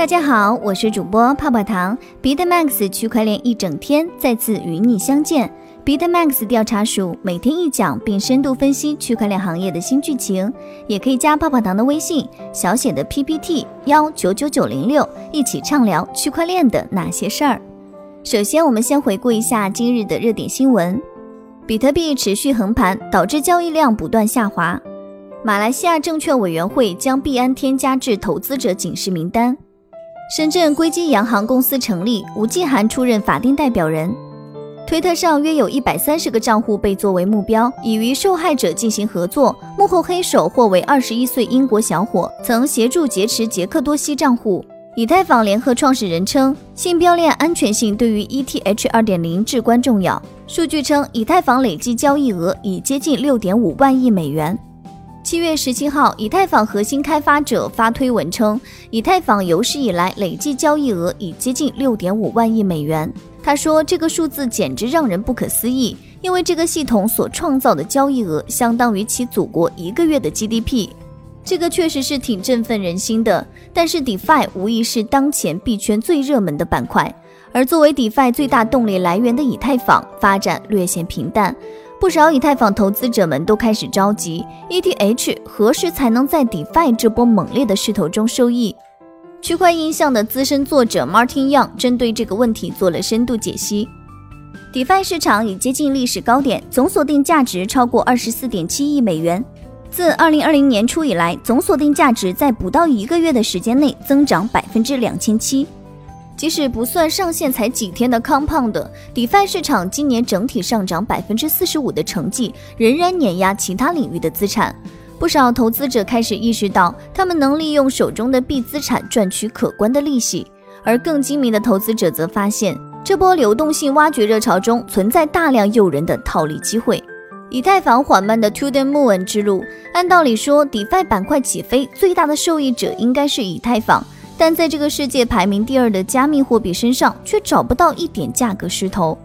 大家好，我是主播泡泡糖。BitMax 区块链一整天再次与你相见。BitMax 调查署每天一讲，并深度分析区块链行业的新剧情。也可以加泡泡糖的微信，小写的 PPT 幺九九九零六，一起畅聊区块链的那些事儿。首先，我们先回顾一下今日的热点新闻：比特币持续横盘，导致交易量不断下滑。马来西亚证券委员会将币安添加至投资者警示名单。深圳硅基洋行公司成立，吴继涵出任法定代表人。推特上约有一百三十个账户被作为目标，已与受害者进行合作。幕后黑手或为二十一岁英国小伙，曾协助劫持杰克多西账户。以太坊联合创始人称，信标链安全性对于 ETH 二点零至关重要。数据称，以太坊累计交易额已接近六点五万亿美元。七月十七号，以太坊核心开发者发推文称，以太坊有史以来累计交易额已接近六点五万亿美元。他说：“这个数字简直让人不可思议，因为这个系统所创造的交易额相当于其祖国一个月的 GDP。这个确实是挺振奋人心的。但是，DeFi 无疑是当前币圈最热门的板块，而作为 DeFi 最大动力来源的以太坊发展略显平淡。”不少以太坊投资者们都开始着急，ETH 何时才能在 DeFi 这波猛烈的势头中受益？区块印象的资深作者 Martin Young 针对这个问题做了深度解析。DeFi 市场已接近历史高点，总锁定价值超过二十四点七亿美元。自二零二零年初以来，总锁定价值在不到一个月的时间内增长百分之两千七。即使不算上线才几天的 Compound，DeFi 市场今年整体上涨百分之四十五的成绩，仍然碾压其他领域的资产。不少投资者开始意识到，他们能利用手中的币资产赚取可观的利息，而更精明的投资者则发现，这波流动性挖掘热潮中存在大量诱人的套利机会。以太坊缓慢的 To the Moon 之路，按道理说，DeFi 板块起飞最大的受益者应该是以太坊。但在这个世界排名第二的加密货币身上，却找不到一点价格势头。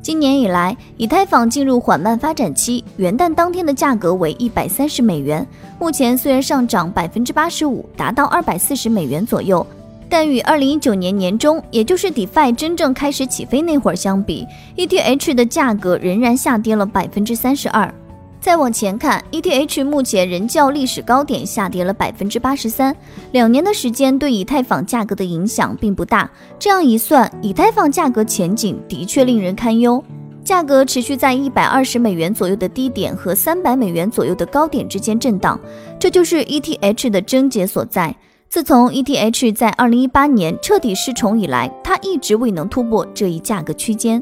今年以来，以太坊进入缓慢发展期，元旦当天的价格为一百三十美元。目前虽然上涨百分之八十五，达到二百四十美元左右，但与二零一九年年中，也就是 DeFi 真正开始起飞那会儿相比，ETH 的价格仍然下跌了百分之三十二。再往前看，ETH 目前仍较历史高点下跌了百分之八十三，两年的时间对以太坊价格的影响并不大。这样一算，以太坊价格前景的确令人堪忧。价格持续在一百二十美元左右的低点和三百美元左右的高点之间震荡，这就是 ETH 的症结所在。自从 ETH 在二零一八年彻底失宠以来，它一直未能突破这一价格区间。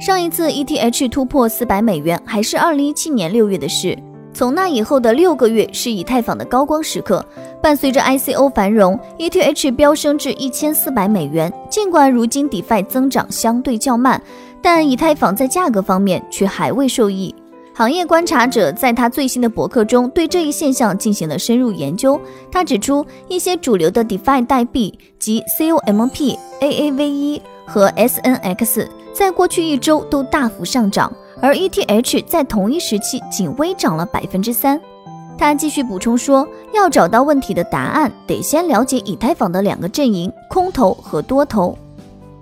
上一次 ETH 突破四百美元还是二零一七年六月的事。从那以后的六个月是以太坊的高光时刻。伴随着 ICO 繁荣，ETH 飙升至一千四百美元。尽管如今 DeFi 增长相对较慢，但以太坊在价格方面却还未受益。行业观察者在他最新的博客中对这一现象进行了深入研究。他指出，一些主流的 DeFi 代币及 COMP、AAVE 和 SNX。在过去一周都大幅上涨，而 ETH 在同一时期仅微涨了百分之三。他继续补充说，要找到问题的答案，得先了解以太坊的两个阵营：空头和多头。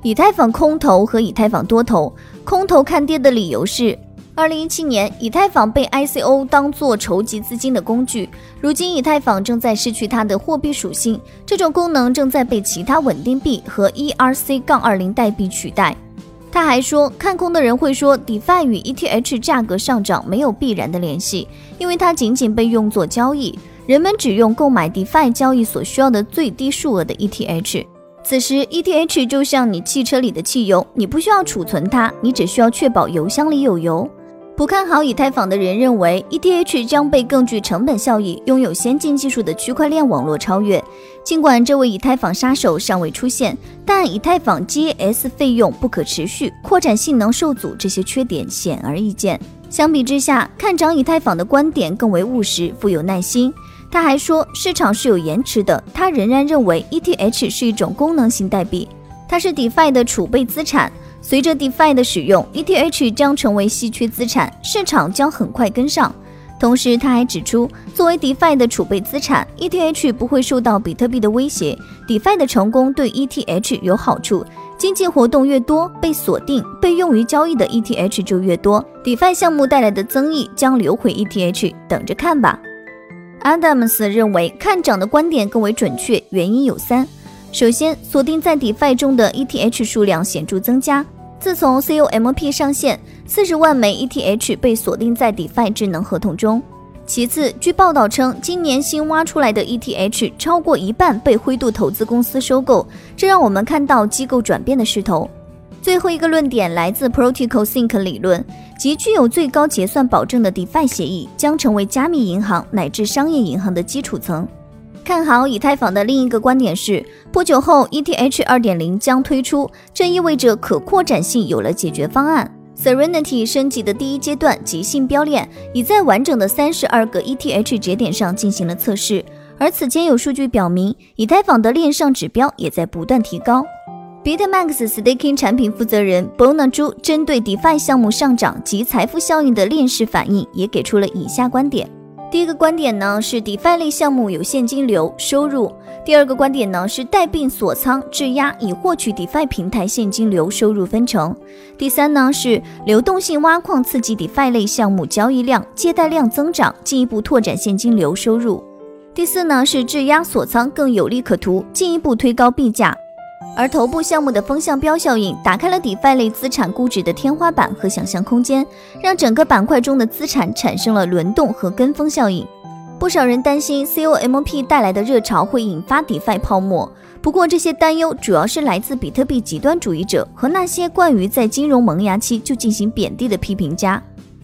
以太坊空头和以太坊多头，空头看跌的理由是，二零一七年以太坊被 ICO 当做筹集资金的工具，如今以太坊正在失去它的货币属性，这种功能正在被其他稳定币和 ERC- 杠二零代币取代。他还说，看空的人会说，DeFi 与 ETH 价格上涨没有必然的联系，因为它仅仅被用作交易，人们只用购买 DeFi 交易所需要的最低数额的 ETH。此时，ETH 就像你汽车里的汽油，你不需要储存它，你只需要确保油箱里有油。不看好以太坊的人认为，ETH 将被更具成本效益、拥有先进技术的区块链网络超越。尽管这位以太坊杀手尚未出现，但以太坊 GS 费用不可持续、扩展性能受阻这些缺点显而易见。相比之下，看涨以太坊的观点更为务实、富有耐心。他还说，市场是有延迟的。他仍然认为 ETH 是一种功能性代币，它是 DeFi 的储备资产。随着 DeFi 的使用，ETH 将成为稀缺资产，市场将很快跟上。同时，他还指出，作为 DeFi 的储备资产，ETH 不会受到比特币的威胁。DeFi 的成功对 ETH 有好处，经济活动越多，被锁定、被用于交易的 ETH 就越多，DeFi 项目带来的增益将流回 ETH，等着看吧。Adams 认为，看涨的观点更为准确，原因有三：首先，锁定在 DeFi 中的 ETH 数量显著增加。自从 COMP 上线，四十万枚 ETH 被锁定在 DeFi 智能合同中。其次，据报道称，今年新挖出来的 ETH 超过一半被灰度投资公司收购，这让我们看到机构转变的势头。最后一个论点来自 Protocol Sync 理论，即具有最高结算保证的 DeFi 协议将成为加密银行乃至商业银行的基础层。看好以太坊的另一个观点是，不久后 ETH 二点零将推出，这意味着可扩展性有了解决方案。Serenity 升级的第一阶段即兴标链已在完整的三十二个 ETH 节点上进行了测试，而此前有数据表明，以太坊的链上指标也在不断提高。BitMax Staking 产品负责人 Bona 朱针对 DeFi 项目上涨及财富效应的链式反应，也给出了以下观点。第一个观点呢是 DeFi 类项目有现金流收入。第二个观点呢是带病锁仓质押以获取 DeFi 平台现金流收入分成。第三呢是流动性挖矿刺激 DeFi 类项目交易量、借贷量增长，进一步拓展现金流收入。第四呢是质押锁仓更有利可图，进一步推高币价。而头部项目的风向标效应打开了 DeFi 类资产估值的天花板和想象空间，让整个板块中的资产产生了轮动和跟风效应。不少人担心 COMP 带来的热潮会引发 DeFi 泡沫，不过这些担忧主要是来自比特币极端主义者和那些惯于在金融萌芽期就进行贬低的批评家。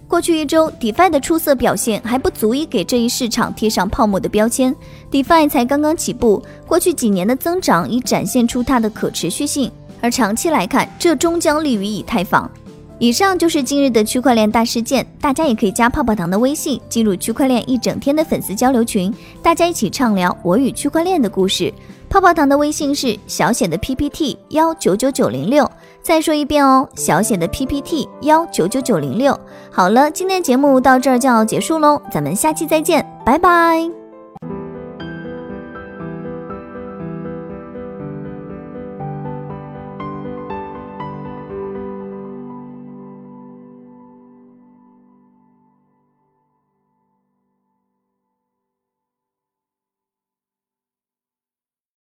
过去一周，DeFi 的出色表现还不足以给这一市场贴上泡沫的标签。DeFi 才刚刚起步，过去几年的增长已展现出它的可持续性，而长期来看，这终将利于以太坊。以上就是今日的区块链大事件，大家也可以加泡泡糖的微信，进入区块链一整天的粉丝交流群，大家一起畅聊我与区块链的故事。泡泡糖的微信是小写的 PPT 幺九九九零六。再说一遍哦，小写的 PPT 幺九九九零六。好了，今天节目到这儿就要结束喽，咱们下期再见，拜拜。